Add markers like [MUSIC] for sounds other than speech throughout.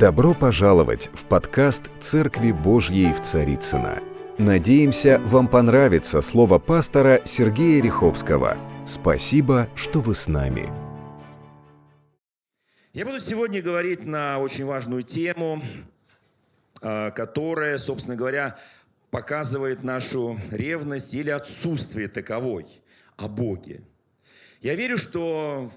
Добро пожаловать в подкаст «Церкви Божьей в Царицына. Надеемся, вам понравится слово пастора Сергея Риховского. Спасибо, что вы с нами. Я буду сегодня говорить на очень важную тему, а, которая, собственно говоря, показывает нашу ревность или отсутствие таковой о Боге. Я верю, что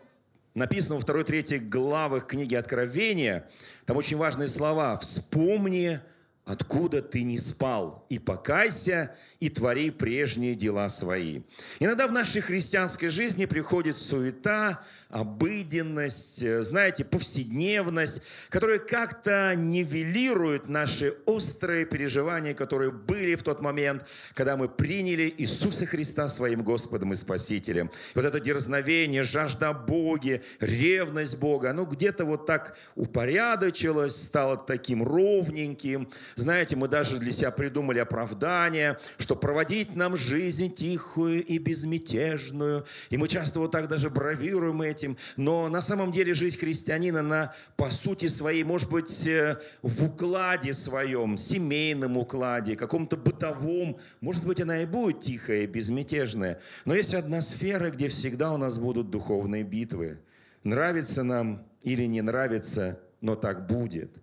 написано во второй-третьей главах книги Откровения, там очень важные слова. «Вспомни, откуда ты не спал, и покайся, и твори прежние дела свои». Иногда в нашей христианской жизни приходит суета, обыденность, э, знаете, повседневность, которая как-то нивелирует наши острые переживания, которые были в тот момент, когда мы приняли Иисуса Христа своим Господом и Спасителем. И вот это дерзновение, жажда Боги, ревность Бога, оно где-то вот так упорядочилось, стало таким ровненьким. Знаете, мы даже для себя придумали оправдание, что проводить нам жизнь тихую и безмятежную. И мы часто вот так даже бравируем этим, но на самом деле жизнь христианина, она по сути своей, может быть, э, в укладе своем, семейном укладе, каком-то бытовом, может быть, она и будет тихая, безмятежная. Но есть одна сфера, где всегда у нас будут духовные битвы. Нравится нам или не нравится, но так будет.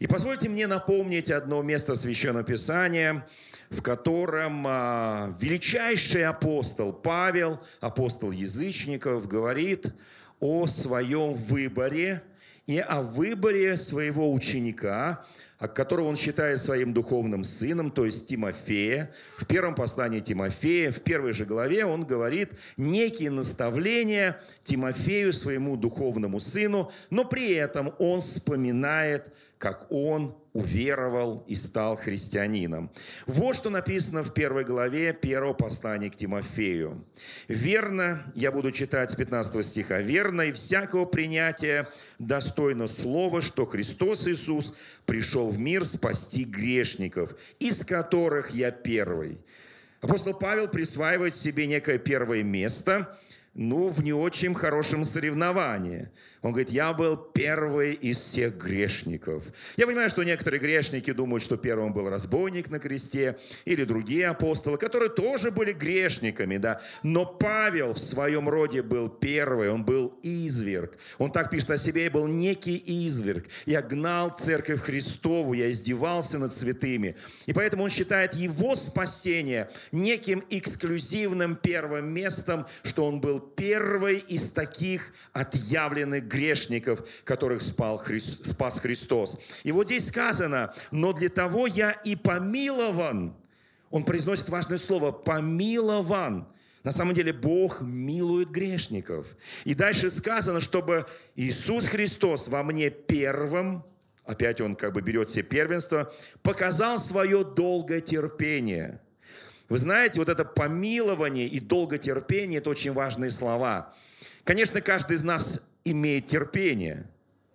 И позвольте мне напомнить одно место Священного Писания, в котором а, величайший апостол Павел, апостол язычников, говорит о своем выборе и о выборе своего ученика, которого он считает своим духовным сыном, то есть Тимофея. В первом послании Тимофея, в первой же главе он говорит некие наставления Тимофею, своему духовному сыну, но при этом он вспоминает как он уверовал и стал христианином. Вот что написано в первой главе первого послания к Тимофею. «Верно, я буду читать с 15 стиха, «Верно и всякого принятия достойно слова, что Христос Иисус пришел в мир спасти грешников, из которых я первый». Апостол Павел присваивает себе некое первое место – ну, в не очень хорошем соревновании. Он говорит, я был первый из всех грешников. Я понимаю, что некоторые грешники думают, что первым был разбойник на кресте или другие апостолы, которые тоже были грешниками, да. Но Павел в своем роде был первый, он был изверг. Он так пишет о себе, был некий изверг. Я гнал церковь Христову, я издевался над святыми. И поэтому он считает его спасение неким эксклюзивным первым местом, что он был первый из таких отъявленных грешников, которых спал Христ, спас Христос. И вот здесь сказано, но для того я и помилован. Он произносит важное слово «помилован». На самом деле Бог милует грешников. И дальше сказано, чтобы Иисус Христос во мне первым, опять он как бы берет все первенство, показал свое долгое терпение – вы знаете, вот это помилование и долготерпение – это очень важные слова. Конечно, каждый из нас имеет терпение.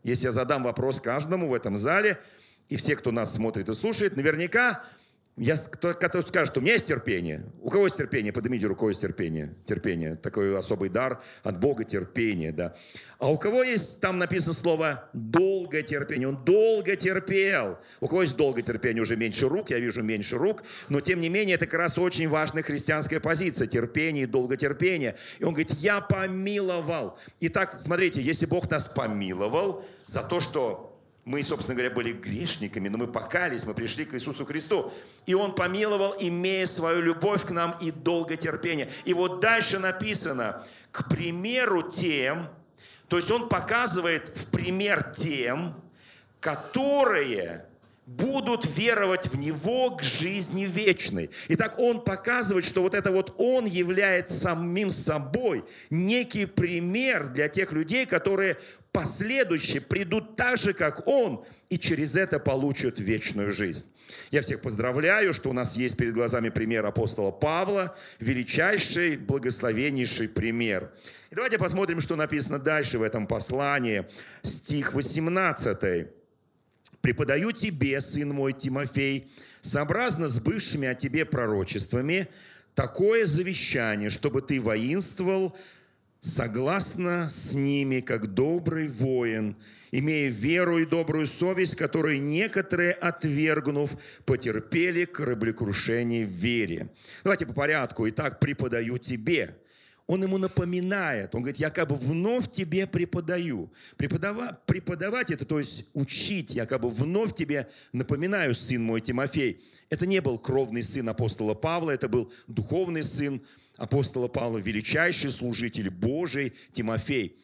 Если я задам вопрос каждому в этом зале, и все, кто нас смотрит и слушает, наверняка я, кто, кто скажет, у меня есть терпение. У кого есть терпение? Поднимите руку, есть терпение. Терпение. Такой особый дар от Бога терпение, да. А у кого есть, там написано слово долго терпение. Он долго терпел. У кого есть долго терпение, уже меньше рук, я вижу меньше рук. Но тем не менее, это как раз очень важная христианская позиция. Терпение и долготерпение. И он говорит, я помиловал. Итак, смотрите, если Бог нас помиловал за то, что мы, собственно говоря, были грешниками, но мы покались, мы пришли к Иисусу Христу. И Он помиловал, имея свою любовь к нам и долготерпение. И вот дальше написано, к примеру тем, то есть Он показывает в пример тем, которые будут веровать в Него к жизни вечной. Итак, Он показывает, что вот это вот Он является самим собой некий пример для тех людей, которые последующие придут так же, как Он, и через это получат вечную жизнь. Я всех поздравляю, что у нас есть перед глазами пример апостола Павла, величайший, благословеннейший пример. И давайте посмотрим, что написано дальше в этом послании. Стих 18 преподаю тебе, сын мой Тимофей, сообразно с бывшими о тебе пророчествами, такое завещание, чтобы ты воинствовал согласно с ними, как добрый воин, имея веру и добрую совесть, которые некоторые, отвергнув, потерпели кораблекрушение в вере. Давайте по порядку. Итак, преподаю тебе. Он ему напоминает. Он говорит, я как бы вновь тебе преподаю. Преподава, преподавать это, то есть учить, я как бы вновь тебе напоминаю, сын мой Тимофей. Это не был кровный сын апостола Павла, это был духовный сын апостола Павла, величайший служитель Божий Тимофей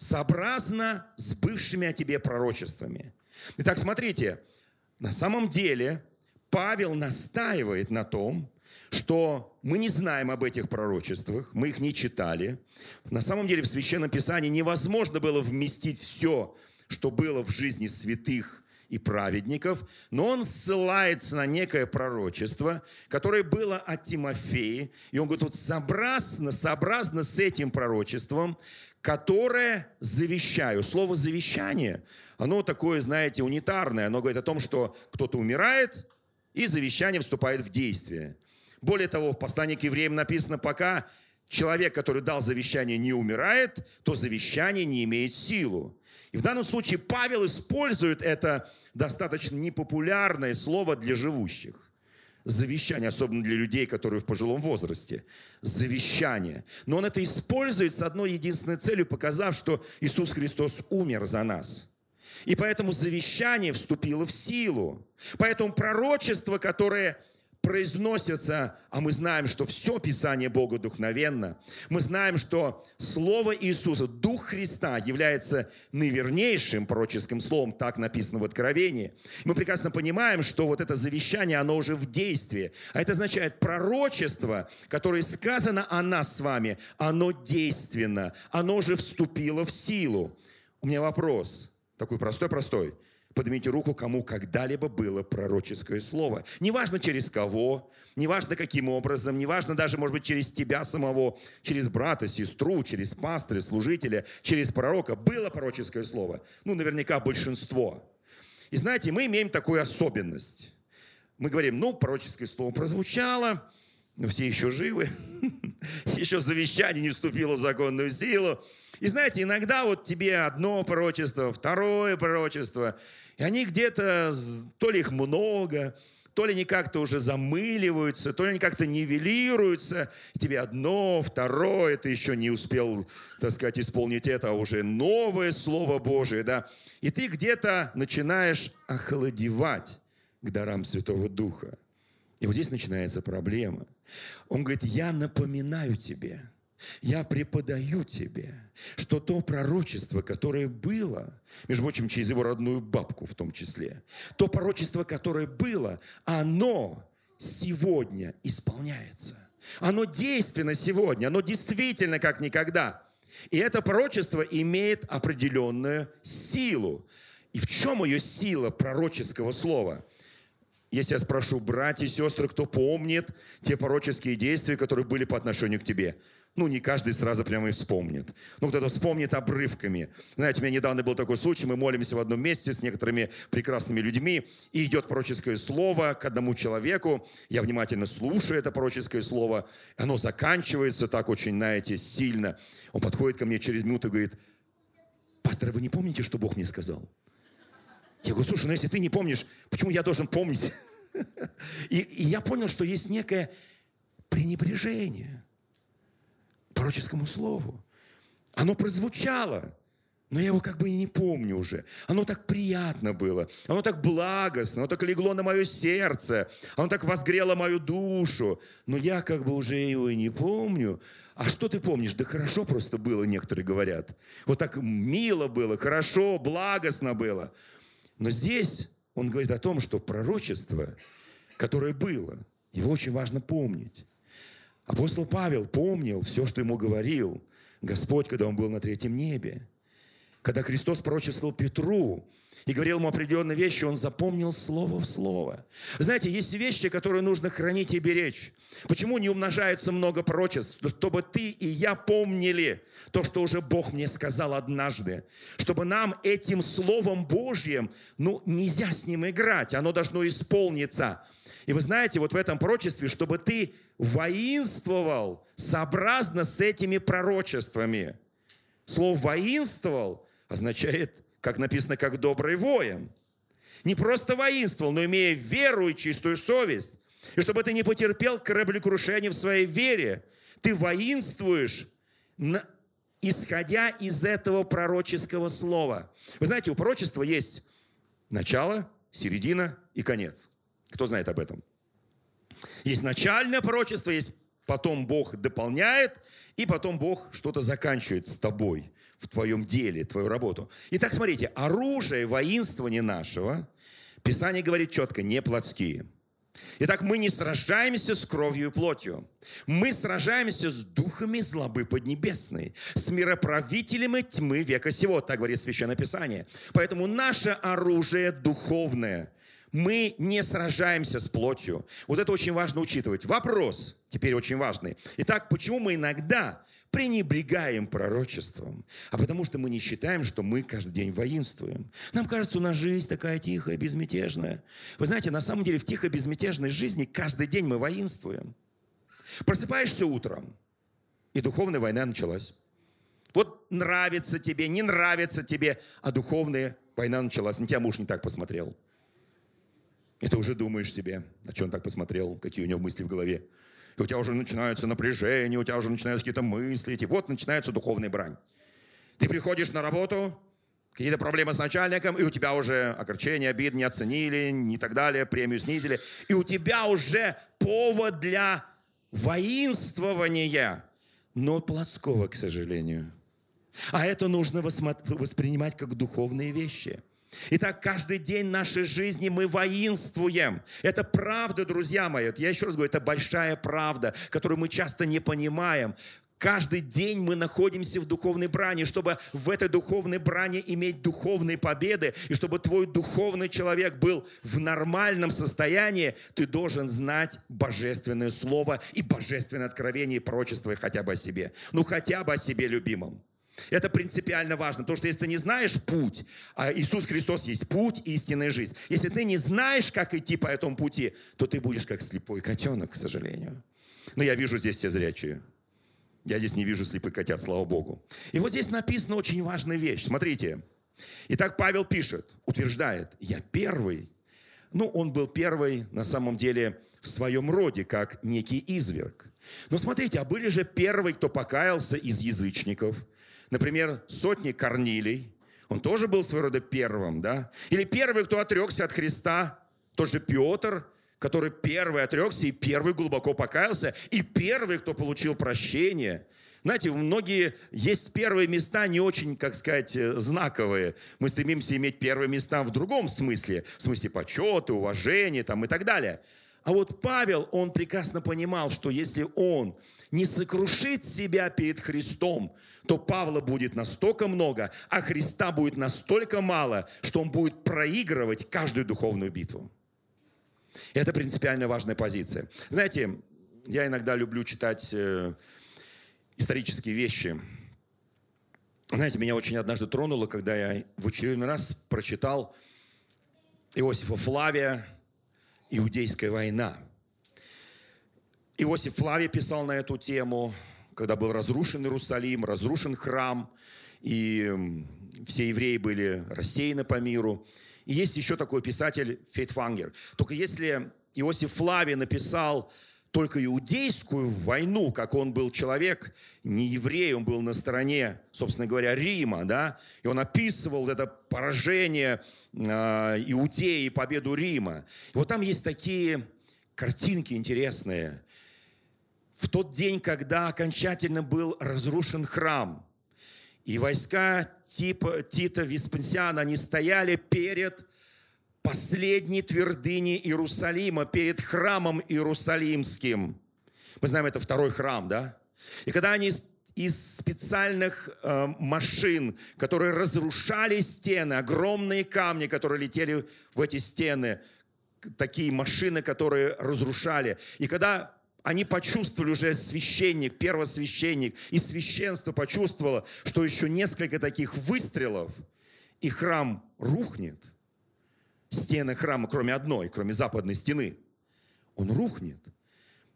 сообразно с бывшими о тебе пророчествами. Итак, смотрите, на самом деле Павел настаивает на том, что мы не знаем об этих пророчествах, мы их не читали. На самом деле в Священном Писании невозможно было вместить все, что было в жизни святых и праведников, но он ссылается на некое пророчество, которое было от Тимофея, и он говорит, вот сообразно, сообразно с этим пророчеством которое завещаю. Слово «завещание», оно такое, знаете, унитарное. Оно говорит о том, что кто-то умирает, и завещание вступает в действие. Более того, в послании к евреям написано, пока человек, который дал завещание, не умирает, то завещание не имеет силу. И в данном случае Павел использует это достаточно непопулярное слово для живущих завещание, особенно для людей, которые в пожилом возрасте. Завещание. Но он это использует с одной единственной целью, показав, что Иисус Христос умер за нас. И поэтому завещание вступило в силу. Поэтому пророчество, которое произносятся, а мы знаем, что все Писание Бога духновенно, мы знаем, что Слово Иисуса, Дух Христа является наивернейшим пророческим словом, так написано в Откровении. Мы прекрасно понимаем, что вот это завещание, оно уже в действии. А это означает пророчество, которое сказано о нас с вами, оно действенно, оно уже вступило в силу. У меня вопрос, такой простой-простой – Поднимите руку, кому когда-либо было пророческое слово. Неважно через кого, неважно каким образом, неважно даже, может быть, через тебя самого, через брата, сестру, через пастыря, служителя, через пророка. Было пророческое слово. Ну, наверняка большинство. И знаете, мы имеем такую особенность. Мы говорим, ну, пророческое слово прозвучало, все еще живы, [LAUGHS] еще завещание не вступило в законную силу. И знаете, иногда вот тебе одно пророчество, второе пророчество, и они где-то, то ли их много, то ли они как-то уже замыливаются, то ли они как-то нивелируются, и тебе одно, второе, ты еще не успел, так сказать, исполнить это, а уже новое Слово Божие, да, и ты где-то начинаешь охладевать к дарам Святого Духа. И вот здесь начинается проблема. Он говорит, я напоминаю тебе – я преподаю тебе, что то пророчество, которое было, между прочим, через его родную бабку в том числе, то пророчество, которое было, оно сегодня исполняется. Оно действенно сегодня, оно действительно как никогда. И это пророчество имеет определенную силу. И в чем ее сила пророческого слова? Если я спрошу, братья и сестры, кто помнит те пророческие действия, которые были по отношению к тебе – ну, не каждый сразу прямо и вспомнит. Ну, кто-то вспомнит обрывками. Знаете, у меня недавно был такой случай, мы молимся в одном месте с некоторыми прекрасными людьми, и идет пророческое слово к одному человеку. Я внимательно слушаю это пророческое слово. Оно заканчивается так очень, знаете, сильно. Он подходит ко мне через минуту и говорит, пастор, вы не помните, что Бог мне сказал? Я говорю, слушай, ну если ты не помнишь, почему я должен помнить? [LAUGHS] И, и я понял, что есть некое пренебрежение – пророческому слову. Оно прозвучало, но я его как бы и не помню уже. Оно так приятно было, оно так благостно, оно так легло на мое сердце, оно так возгрело мою душу. Но я как бы уже его и не помню. А что ты помнишь? Да хорошо просто было, некоторые говорят. Вот так мило было, хорошо, благостно было. Но здесь он говорит о том, что пророчество, которое было, его очень важно помнить. Апостол Павел помнил все, что ему говорил Господь, когда он был на третьем небе. Когда Христос пророчествовал Петру и говорил ему определенные вещи, он запомнил слово в слово. Знаете, есть вещи, которые нужно хранить и беречь. Почему не умножается много пророчеств? Чтобы ты и я помнили то, что уже Бог мне сказал однажды. Чтобы нам этим Словом Божьим, ну, нельзя с ним играть, оно должно исполниться – и вы знаете, вот в этом пророчестве, чтобы ты воинствовал сообразно с этими пророчествами. Слово «воинствовал» означает как написано, как добрый воин. Не просто воинствовал, но имея веру и чистую совесть. И чтобы ты не потерпел кораблекрушение в своей вере, ты воинствуешь, исходя из этого пророческого слова. Вы знаете, у пророчества есть начало, середина и конец. Кто знает об этом? Есть начальное пророчество, есть потом Бог дополняет, и потом Бог что-то заканчивает с тобой в твоем деле, твою работу. Итак, смотрите, оружие воинствования нашего, Писание говорит четко, не плотские. Итак, мы не сражаемся с кровью и плотью. Мы сражаемся с духами злобы поднебесной, с мироправителями тьмы века сего, так говорит Священное Писание. Поэтому наше оружие духовное – мы не сражаемся с плотью. Вот это очень важно учитывать. Вопрос теперь очень важный. Итак, почему мы иногда пренебрегаем пророчеством? А потому что мы не считаем, что мы каждый день воинствуем. Нам кажется, у нас жизнь такая тихая, безмятежная. Вы знаете, на самом деле в тихой, безмятежной жизни каждый день мы воинствуем. Просыпаешься утром, и духовная война началась. Вот нравится тебе, не нравится тебе, а духовная война началась. На тебя муж не так посмотрел – и ты уже думаешь себе, о чем он так посмотрел, какие у него мысли в голове. И у тебя уже начинаются напряжения, у тебя уже начинаются какие-то мысли. И вот начинается духовная брань. Ты приходишь на работу, какие-то проблемы с начальником, и у тебя уже огорчение, обид не оценили, и так далее, премию снизили. И у тебя уже повод для воинствования, но плотского, к сожалению. А это нужно воспринимать как духовные вещи – Итак, каждый день нашей жизни мы воинствуем. Это правда, друзья мои. Я еще раз говорю, это большая правда, которую мы часто не понимаем. Каждый день мы находимся в духовной брани, чтобы в этой духовной брани иметь духовные победы, и чтобы твой духовный человек был в нормальном состоянии, ты должен знать божественное слово и божественное откровение и прочество хотя бы о себе. Ну, хотя бы о себе любимом. Это принципиально важно, потому что если ты не знаешь путь, а Иисус Христос есть путь, истинная жизнь. Если ты не знаешь, как идти по этому пути, то ты будешь как слепой котенок, к сожалению. Но я вижу здесь все зрячие. Я здесь не вижу слепых котят, слава Богу. И вот здесь написана очень важная вещь. Смотрите. Итак, Павел пишет, утверждает, я первый. Ну, он был первый, на самом деле, в своем роде, как некий изверг. Но смотрите, а были же первые, кто покаялся из язычников – Например, сотни Корнилий, он тоже был своего рода первым, да? Или первый, кто отрекся от Христа, тот же Петр, который первый отрекся и первый глубоко покаялся, и первый, кто получил прощение. Знаете, многие есть первые места не очень, как сказать, э, знаковые. Мы стремимся иметь первые места в другом смысле, в смысле почета, уважения там, и так далее. А вот Павел, он прекрасно понимал, что если он не сокрушит себя перед Христом, то Павла будет настолько много, а Христа будет настолько мало, что он будет проигрывать каждую духовную битву. Это принципиально важная позиция. Знаете, я иногда люблю читать э, исторические вещи. Знаете, меня очень однажды тронуло, когда я в очередной раз прочитал Иосифа Флавия, Иудейская война. Иосиф Флавий писал на эту тему, когда был разрушен Иерусалим, разрушен храм, и все евреи были рассеяны по миру. И есть еще такой писатель Фейтфангер. Только если Иосиф Флавий написал только иудейскую войну, как он был человек, не еврей, он был на стороне, собственно говоря, Рима, да, и он описывал это поражение э, Иудеи и победу Рима. И вот там есть такие картинки интересные. В тот день, когда окончательно был разрушен храм, и войска типа Тита Веспенсиана, они стояли перед последней твердыни Иерусалима, перед храмом Иерусалимским. Мы знаем, это второй храм, да? И когда они из специальных э, машин, которые разрушали стены, огромные камни, которые летели в эти стены, такие машины, которые разрушали. И когда они почувствовали уже священник, первосвященник, и священство почувствовало, что еще несколько таких выстрелов, и храм рухнет – стены храма, кроме одной, кроме западной стены, он рухнет.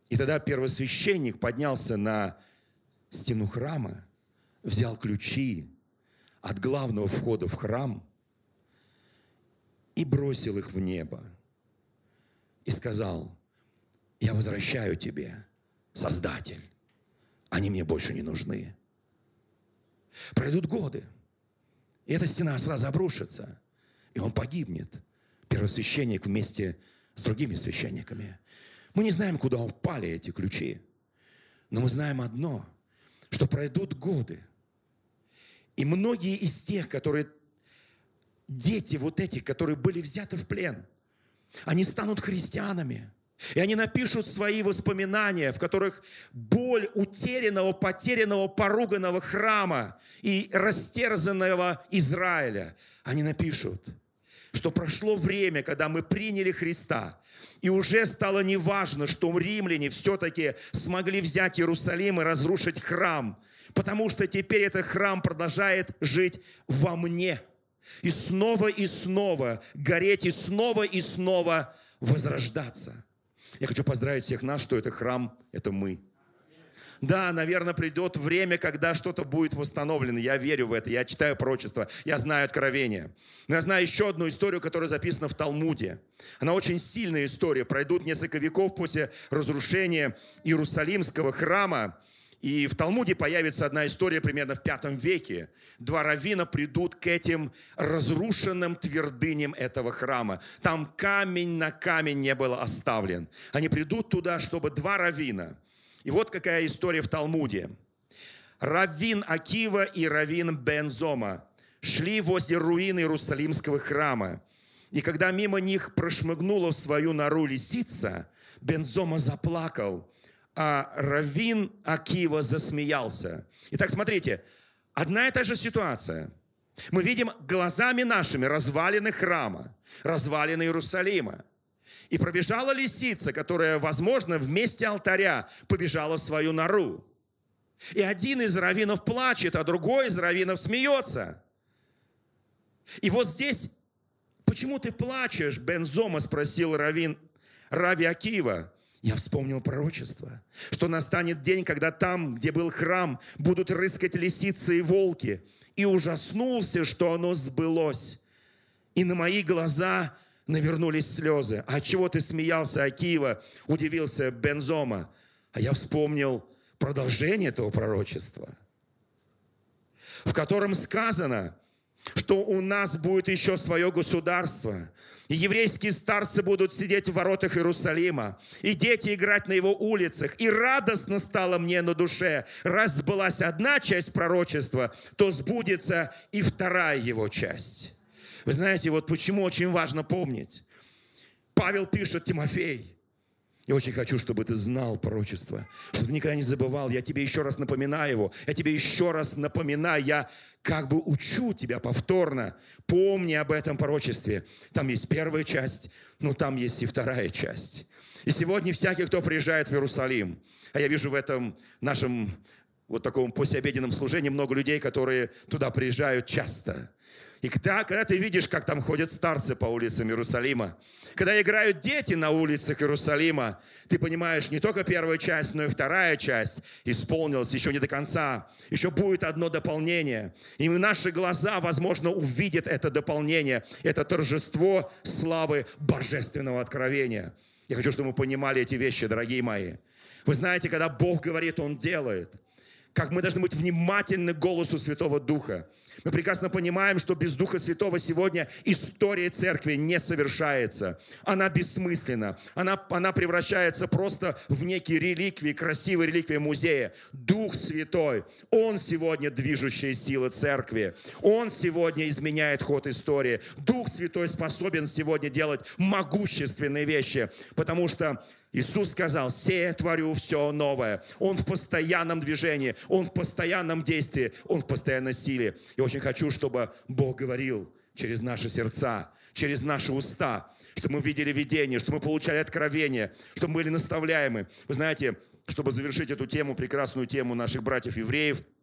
И тогда первосвященник поднялся на стену храма, взял ключи от главного входа в храм и бросил их в небо. И сказал, я возвращаю тебе, Создатель. Они мне больше не нужны. Пройдут годы, и эта стена сразу обрушится, и он погибнет, первосвященник вместе с другими священниками. Мы не знаем, куда упали эти ключи, но мы знаем одно, что пройдут годы, и многие из тех, которые дети вот этих, которые были взяты в плен, они станут христианами. И они напишут свои воспоминания, в которых боль утерянного, потерянного, поруганного храма и растерзанного Израиля. Они напишут, что прошло время, когда мы приняли Христа, и уже стало неважно, что римляне все-таки смогли взять Иерусалим и разрушить храм, потому что теперь этот храм продолжает жить во мне – и снова и снова гореть, и снова и снова возрождаться. Я хочу поздравить всех нас, что это храм, это мы. Да, наверное, придет время, когда что-то будет восстановлено. Я верю в это. Я читаю пророчество. Я знаю откровение. Но я знаю еще одну историю, которая записана в Талмуде. Она очень сильная история. Пройдут несколько веков после разрушения Иерусалимского храма. И в Талмуде появится одна история примерно в пятом веке. Два раввина придут к этим разрушенным твердыням этого храма. Там камень на камень не был оставлен. Они придут туда, чтобы два раввина. И вот какая история в Талмуде. Раввин Акива и раввин Бензома шли возле руин Иерусалимского храма. И когда мимо них прошмыгнула в свою нору лисица, Бензома заплакал – а Равин Акива засмеялся. Итак, смотрите, одна и та же ситуация. Мы видим глазами нашими развалины храма, развалины Иерусалима. И пробежала лисица, которая, возможно, вместе алтаря побежала в свою нору. И один из раввинов плачет, а другой из раввинов смеется. И вот здесь, почему ты плачешь, Бензома спросил раввин Рави Акива я вспомнил пророчество, что настанет день, когда там, где был храм, будут рыскать лисицы и волки. И ужаснулся, что оно сбылось. И на мои глаза навернулись слезы. А чего ты смеялся, Акива? Удивился Бензома. А я вспомнил продолжение этого пророчества, в котором сказано, что у нас будет еще свое государство. И еврейские старцы будут сидеть в воротах Иерусалима, и дети играть на его улицах. И радостно стало мне на душе. Раз сбылась одна часть пророчества, то сбудется и вторая его часть. Вы знаете, вот почему очень важно помнить. Павел пишет Тимофей, я очень хочу, чтобы ты знал пророчество, чтобы никогда не забывал. Я тебе еще раз напоминаю его. Я тебе еще раз напоминаю. Я как бы учу тебя повторно. Помни об этом пророчестве. Там есть первая часть, но там есть и вторая часть. И сегодня всякий, кто приезжает в Иерусалим, а я вижу в этом нашем вот таком послеобеденном служении много людей, которые туда приезжают часто. И когда, когда ты видишь, как там ходят старцы по улицам Иерусалима, когда играют дети на улицах Иерусалима, ты понимаешь, не только первая часть, но и вторая часть исполнилась еще не до конца. Еще будет одно дополнение. И наши глаза, возможно, увидят это дополнение, это торжество славы божественного откровения. Я хочу, чтобы мы понимали эти вещи, дорогие мои. Вы знаете, когда Бог говорит, Он делает – как мы должны быть внимательны к голосу Святого Духа. Мы прекрасно понимаем, что без Духа Святого сегодня история церкви не совершается. Она бессмысленна. Она, она превращается просто в некие реликвии, красивые реликвии музея. Дух Святой, Он сегодня движущая сила церкви. Он сегодня изменяет ход истории. Дух Святой способен сегодня делать могущественные вещи, потому что Иисус сказал, «Се творю все новое». Он в постоянном движении, Он в постоянном действии, Он в постоянной силе. И очень хочу, чтобы Бог говорил через наши сердца, через наши уста, чтобы мы видели видение, чтобы мы получали откровение, чтобы мы были наставляемы. Вы знаете, чтобы завершить эту тему, прекрасную тему наших братьев-евреев –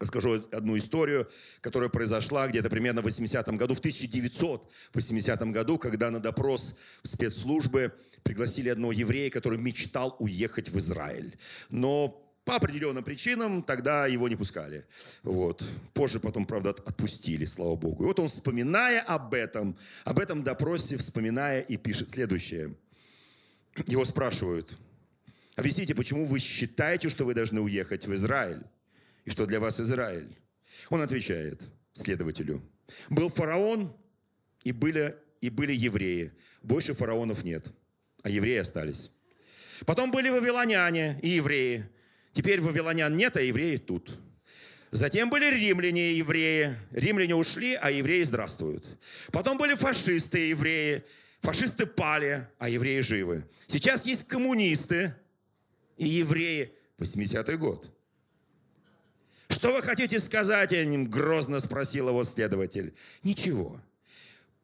Расскажу одну историю, которая произошла где-то примерно в 80-м году, в 1980 году, когда на допрос в спецслужбы пригласили одного еврея, который мечтал уехать в Израиль. Но по определенным причинам тогда его не пускали. Вот. Позже потом, правда, отпустили, слава Богу. И вот он, вспоминая об этом, об этом допросе, вспоминая и пишет следующее. Его спрашивают, объясните, почему вы считаете, что вы должны уехать в Израиль? И что для вас Израиль? Он отвечает следователю. Был фараон, и были, и были евреи. Больше фараонов нет, а евреи остались. Потом были вавилоняне и евреи. Теперь вавилонян нет, а евреи тут. Затем были римляне и евреи. Римляне ушли, а евреи здравствуют. Потом были фашисты и евреи. Фашисты пали, а евреи живы. Сейчас есть коммунисты и евреи. 80-й год. Что вы хотите сказать им? Грозно спросил его следователь. Ничего.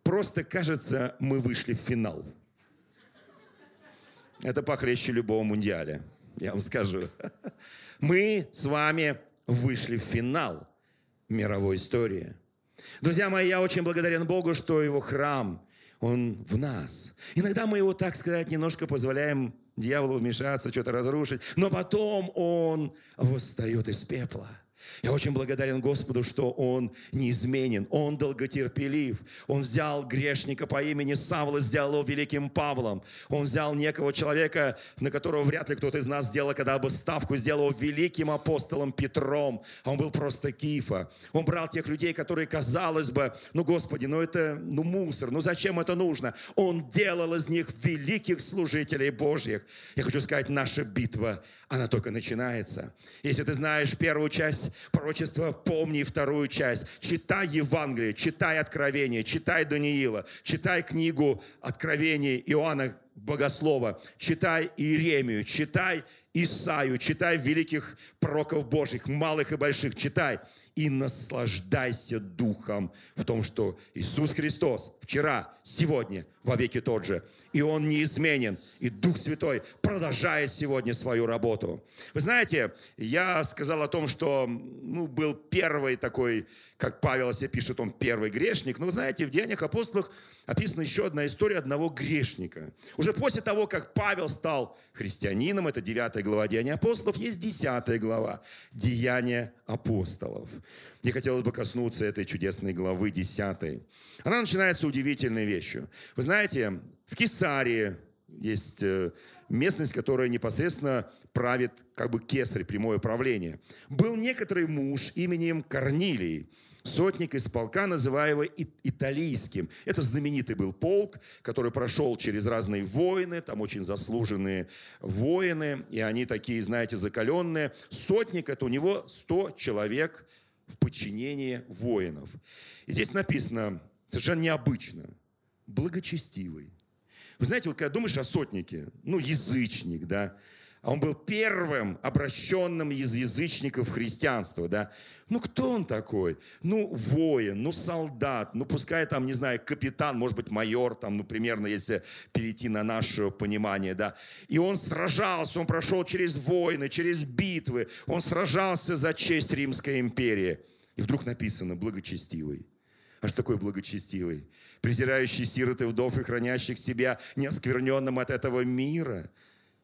Просто, кажется, мы вышли в финал. Это похлеще любого мундиаля я вам скажу. Мы с вами вышли в финал мировой истории. Друзья мои, я очень благодарен Богу, что Его храм, Он в нас. Иногда мы Его, так сказать, немножко позволяем дьяволу вмешаться, что-то разрушить, но потом Он восстает из пепла – я очень благодарен Господу, что Он неизменен, Он долготерпелив. Он взял грешника по имени Савла, сделал его великим Павлом. Он взял некого человека, на которого вряд ли кто-то из нас сделал когда бы ставку, сделал его великим апостолом Петром. А он был просто Кифа. Он брал тех людей, которые, казалось бы, ну, Господи, ну это ну, мусор, ну зачем это нужно? Он делал из них великих служителей Божьих. Я хочу сказать, наша битва, она только начинается. Если ты знаешь первую часть пророчества, помни вторую часть. Читай Евангелие, читай Откровение, читай Даниила, читай книгу Откровения Иоанна Богослова, читай Иеремию, читай Исаю, читай великих пророков Божьих, малых и больших, читай и наслаждайся Духом в том, что Иисус Христос вчера, сегодня, во веки тот же. И Он неизменен. И Дух Святой продолжает сегодня свою работу. Вы знаете, я сказал о том, что ну, был первый такой, как Павел себе пишет, он первый грешник. Но вы знаете, в Деяниях апостолах описана еще одна история одного грешника. Уже после того, как Павел стал христианином, это 9 глава Деяния апостолов, есть 10 глава Деяния апостолов. Мне хотелось бы коснуться этой чудесной главы 10. Она начинается удивительной вещью. Вы знаете, в Кесарии есть э, местность, которая непосредственно правит как бы кесарь, прямое правление. Был некоторый муж именем Корнилий, сотник из полка, называемого Италийским. Это знаменитый был полк, который прошел через разные войны, там очень заслуженные воины, и они такие, знаете, закаленные. Сотник – это у него 100 человек в подчинении воинов. И здесь написано совершенно необычно. Благочестивый. Вы знаете, вот когда думаешь о сотнике, ну, язычник, да, он был первым обращенным из язычников в христианство, да. Ну, кто он такой? Ну, воин, ну, солдат, ну, пускай там, не знаю, капитан, может быть, майор, там, ну, примерно, если перейти на наше понимание, да. И он сражался, он прошел через войны, через битвы, он сражался за честь Римской империи. И вдруг написано «благочестивый». А что такое благочестивый? Презирающий сироты вдов и хранящих себя неоскверненным от этого мира –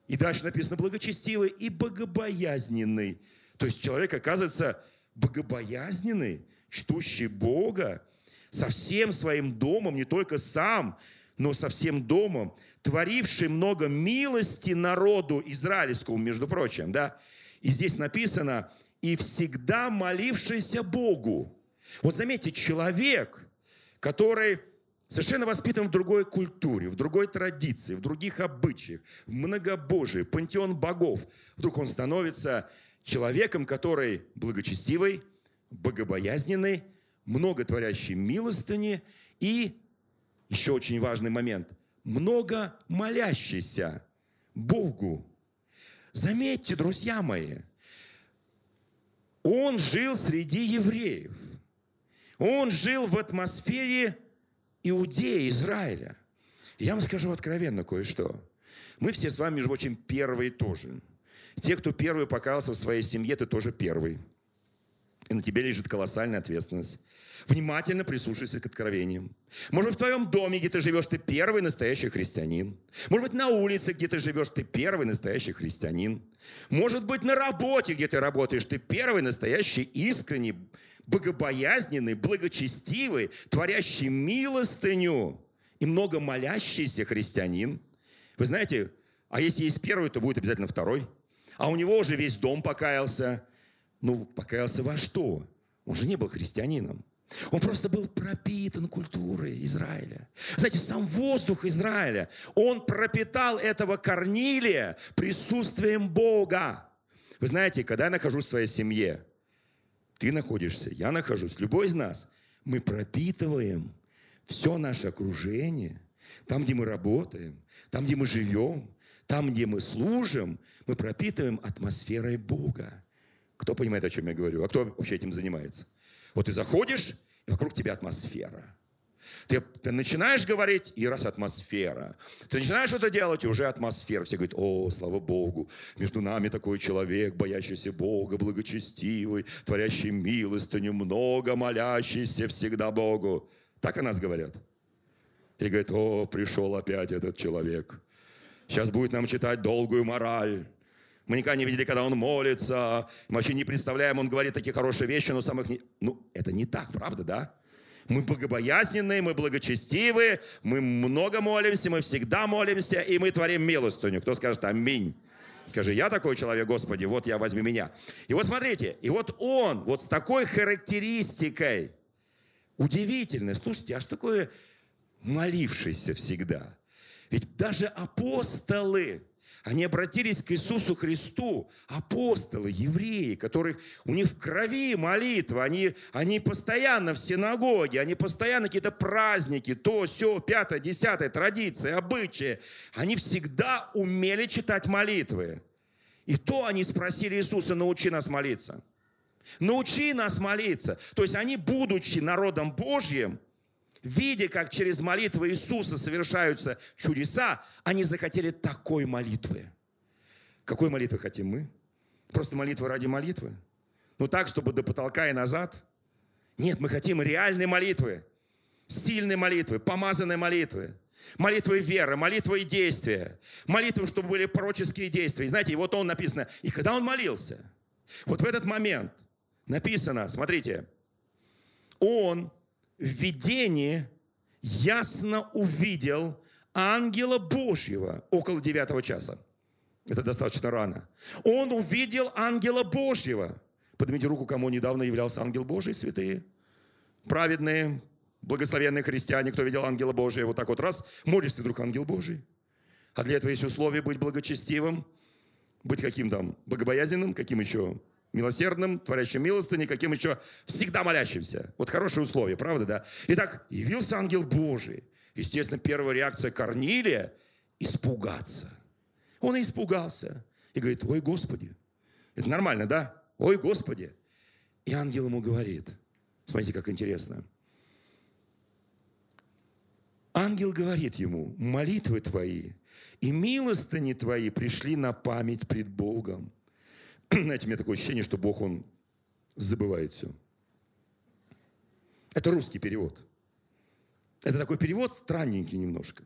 и дальше написано благочестивый и богобоязненный. То есть человек оказывается богобоязненный, чтущий Бога, со всем своим домом, не только сам, но со всем домом, творивший много милости народу израильскому, между прочим, да. И здесь написано, и всегда молившийся Богу. Вот заметьте, человек, который Совершенно воспитан в другой культуре, в другой традиции, в других обычаях, в многобожии, пантеон богов. Вдруг он становится человеком, который благочестивый, богобоязненный, много творящий милостыни и, еще очень важный момент, много молящийся Богу. Заметьте, друзья мои, он жил среди евреев. Он жил в атмосфере Иудеи, Израиля. Я вам скажу откровенно кое-что. Мы все с вами, между прочим, первые тоже. Те, кто первый покаялся в своей семье, ты тоже первый. И на тебе лежит колоссальная ответственность. Внимательно прислушайся к откровениям. Может быть, в твоем доме, где ты живешь, ты первый настоящий христианин. Может быть, на улице, где ты живешь, ты первый настоящий христианин. Может быть, на работе, где ты работаешь, ты первый настоящий искренний, богобоязненный, благочестивый, творящий милостыню и много молящийся христианин. Вы знаете, а если есть первый, то будет обязательно второй. А у него уже весь дом покаялся. Ну, покаялся во что? Он же не был христианином. Он просто был пропитан культурой Израиля. Знаете, сам воздух Израиля, он пропитал этого Корнилия присутствием Бога. Вы знаете, когда я нахожусь в своей семье, ты находишься, я нахожусь, любой из нас, мы пропитываем все наше окружение, там, где мы работаем, там, где мы живем, там, где мы служим, мы пропитываем атмосферой Бога. Кто понимает, о чем я говорю? А кто вообще этим занимается? Вот ты заходишь, и вокруг тебя атмосфера. Ты, ты начинаешь говорить, и раз атмосфера. Ты начинаешь что-то делать, и уже атмосфера. Все говорят, о, слава Богу, между нами такой человек, боящийся Бога, благочестивый, творящий милостыню, много молящийся всегда Богу. Так о нас говорят. И говорят, о, пришел опять этот человек. Сейчас будет нам читать долгую мораль. Мы никогда не видели, когда он молится. Мы вообще не представляем, он говорит такие хорошие вещи, но самых не... Ну, это не так, правда, да? Мы богобоязненные, мы благочестивые, мы много молимся, мы всегда молимся, и мы творим милостыню. Кто скажет аминь? Скажи, я такой человек, Господи, вот я, возьми меня. И вот смотрите, и вот он, вот с такой характеристикой, удивительно, слушайте, а что такое молившийся всегда? Ведь даже апостолы, они обратились к Иисусу Христу, апостолы, евреи, которых у них в крови молитва, они, они постоянно в синагоге, они постоянно какие-то праздники, то, все, пятое, десятое, традиции, обычаи. Они всегда умели читать молитвы. И то они спросили Иисуса, научи нас молиться. Научи нас молиться. То есть они, будучи народом Божьим, видя, как через молитвы Иисуса совершаются чудеса, они захотели такой молитвы. Какой молитвы хотим мы? Просто молитва ради молитвы? Ну так, чтобы до потолка и назад? Нет, мы хотим реальной молитвы, сильной молитвы, помазанной молитвы. Молитвы веры, молитвы действия. Молитвы, чтобы были пророческие действия. И знаете, вот он написано, и когда он молился, вот в этот момент написано, смотрите, он в видении ясно увидел ангела Божьего около девятого часа. Это достаточно рано. Он увидел ангела Божьего. Поднимите руку, кому недавно являлся ангел Божий, святые. Праведные, благословенные христиане, кто видел ангела Божия. Вот так вот раз, молишься, вдруг ангел Божий. А для этого есть условия быть благочестивым, быть каким там, богобоязненным, каким еще милосердным, творящим милостыни, каким еще всегда молящимся. Вот хорошие условия, правда, да? Итак, явился ангел Божий. Естественно, первая реакция Корнилия – испугаться. Он и испугался. И говорит, ой, Господи. Это нормально, да? Ой, Господи. И ангел ему говорит, смотрите, как интересно. Ангел говорит ему, молитвы твои и милостыни твои пришли на память пред Богом. [CLEARS THROAT] знаете, у меня такое ощущение, что Бог, Он забывает все. Это русский перевод. Это такой перевод странненький немножко.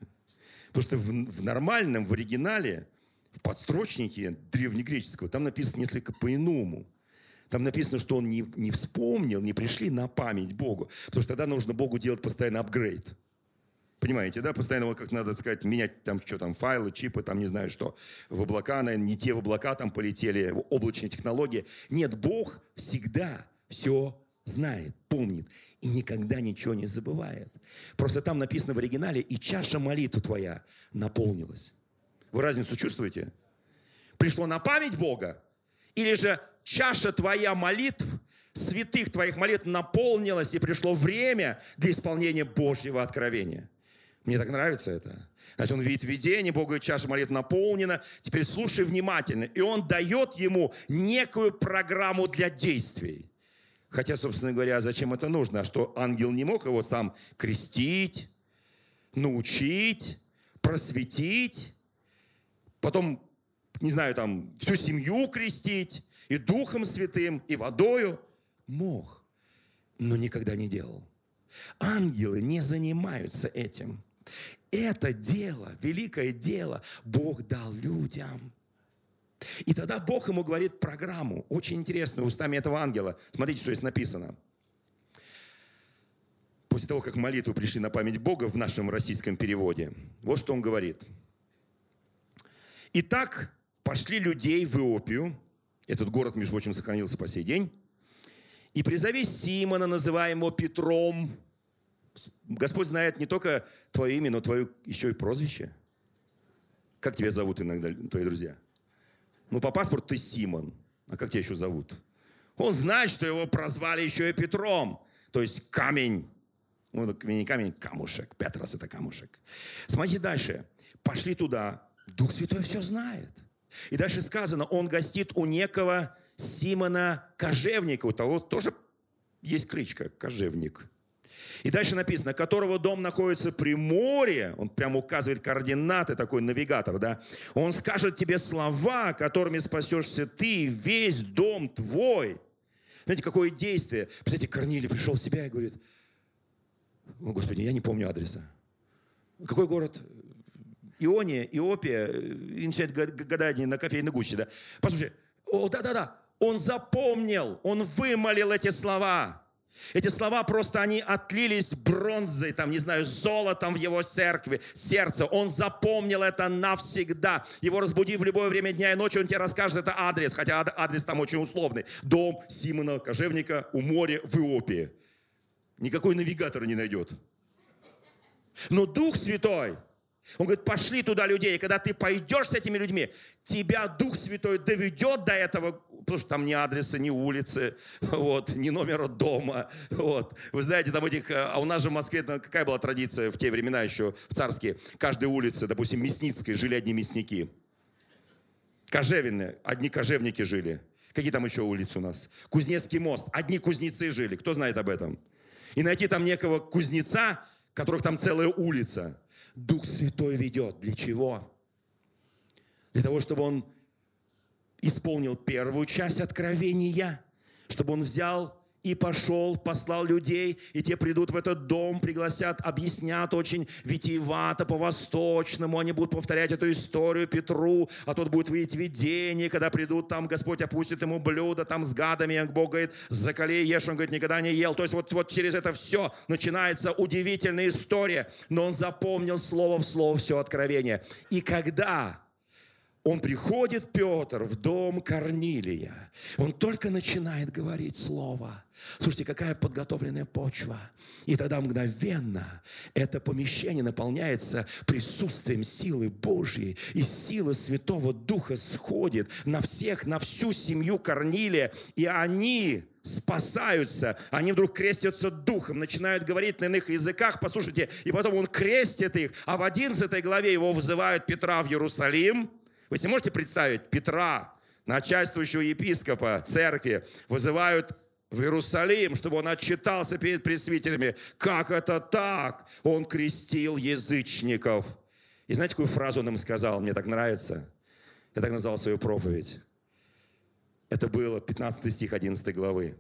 Потому что в, в нормальном, в оригинале, в подстрочнике древнегреческого, там написано несколько по-иному. Там написано, что он не, не вспомнил, не пришли на память Богу. Потому что тогда нужно Богу делать постоянно апгрейд. Понимаете, да? Постоянно, вот как надо сказать, менять там что там, файлы, чипы, там не знаю что. В облака, наверное, не те в облака там полетели, облачные технологии. Нет, Бог всегда все знает, помнит и никогда ничего не забывает. Просто там написано в оригинале, и чаша молитвы твоя наполнилась. Вы разницу чувствуете? Пришло на память Бога? Или же чаша твоя молитв, святых твоих молитв наполнилась, и пришло время для исполнения Божьего откровения? Мне так нравится это. Значит, он видит видение, Бога чаша молитв наполнена. Теперь слушай внимательно. И он дает ему некую программу для действий. Хотя, собственно говоря, зачем это нужно? А что, ангел не мог его сам крестить, научить, просветить, потом, не знаю, там, всю семью крестить, и Духом Святым, и водою? Мог. но никогда не делал. Ангелы не занимаются этим. Это дело, великое дело, Бог дал людям. И тогда Бог ему говорит программу, очень интересную, устами этого ангела. Смотрите, что здесь написано. После того, как молитву пришли на память Бога в нашем российском переводе, вот что он говорит. Итак, пошли людей в Иопию, этот город, между прочим, сохранился по сей день, и призови Симона, называемого Петром. Господь знает не только твое имя, но твое еще и прозвище. Как тебя зовут иногда твои друзья? Ну, по паспорту ты Симон. А как тебя еще зовут? Он знает, что его прозвали еще и Петром. То есть камень. Ну, не камень, камушек. Петрос – это камушек. Смотрите дальше. Пошли туда. Дух Святой все знает. И дальше сказано, он гостит у некого Симона Кожевника. У того тоже есть кличка Кожевник. И дальше написано, которого дом находится при море, он прямо указывает координаты, такой навигатор, да, он скажет тебе слова, которыми спасешься ты, весь дом твой. Знаете, какое действие? Представляете, Корнилий пришел в себя и говорит, о, Господи, я не помню адреса. Какой город? Иония, Иопия, и начинает гадание на кофейной гуще, да. Послушай, о, да-да-да, он запомнил, он вымолил эти слова. Эти слова просто, они отлились бронзой, там, не знаю, золотом в его церкви, сердце. Он запомнил это навсегда. Его разбуди в любое время дня и ночи, он тебе расскажет это адрес, хотя адрес там очень условный. Дом Симона Кожевника у моря в Иопии. Никакой навигатор не найдет. Но Дух Святой – он говорит, пошли туда людей. И когда ты пойдешь с этими людьми, тебя Дух Святой доведет до этого, потому что там ни адреса, ни улицы, вот, ни номера дома. Вот. Вы знаете, там этих, а у нас же в Москве ну, какая была традиция в те времена еще, в царские, каждой улице, допустим, Мясницкой жили одни мясники. Кожевины, одни кожевники жили. Какие там еще улицы у нас? Кузнецкий мост, одни кузнецы жили. Кто знает об этом? И найти там некого кузнеца, которых там целая улица – Дух Святой ведет. Для чего? Для того, чтобы он исполнил первую часть откровения, чтобы он взял и пошел, послал людей, и те придут в этот дом, пригласят, объяснят очень витиевато, по-восточному, они будут повторять эту историю Петру, а тот будет видеть видение, когда придут там, Господь опустит ему блюдо там с гадами, Бог говорит, закали ешь, он говорит, никогда не ел. То есть вот, вот через это все начинается удивительная история, но он запомнил слово в слово все откровение. И когда он приходит, Петр, в дом Корнилия. Он только начинает говорить слово. Слушайте, какая подготовленная почва. И тогда мгновенно это помещение наполняется присутствием силы Божьей. И сила Святого Духа сходит на всех, на всю семью Корнилия. И они спасаются, они вдруг крестятся духом, начинают говорить на иных языках, послушайте, и потом он крестит их, а в 11 главе его вызывают Петра в Иерусалим, вы себе можете представить, Петра, начальствующего епископа церкви, вызывают в Иерусалим, чтобы он отчитался перед пресвитерами. Как это так? Он крестил язычников. И знаете, какую фразу он им сказал? Мне так нравится. Я так назвал свою проповедь. Это было 15 стих 11 главы.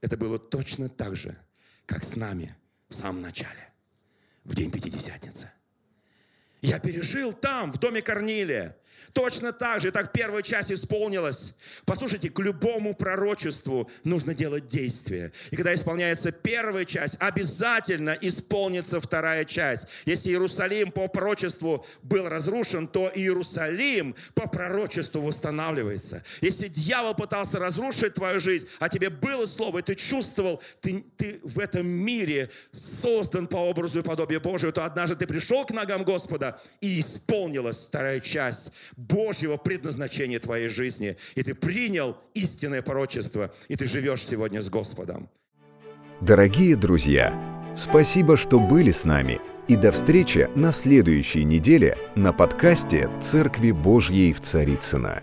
Это было точно так же, как с нами в самом начале, в день Пятидесятницы. Я пережил там, в доме Корнилия. Точно так же, так первая часть исполнилась. Послушайте, к любому пророчеству нужно делать действие. И когда исполняется первая часть, обязательно исполнится вторая часть. Если Иерусалим по пророчеству был разрушен, то Иерусалим по пророчеству восстанавливается. Если дьявол пытался разрушить твою жизнь, а тебе было слово, и ты чувствовал, ты, ты в этом мире создан по образу и подобию Божию, то однажды ты пришел к ногам Господа, и исполнилась вторая часть Божьего предназначения твоей жизни. И ты принял истинное порочество, и ты живешь сегодня с Господом. Дорогие друзья, спасибо, что были с нами. И до встречи на следующей неделе на подкасте «Церкви Божьей в Царицына.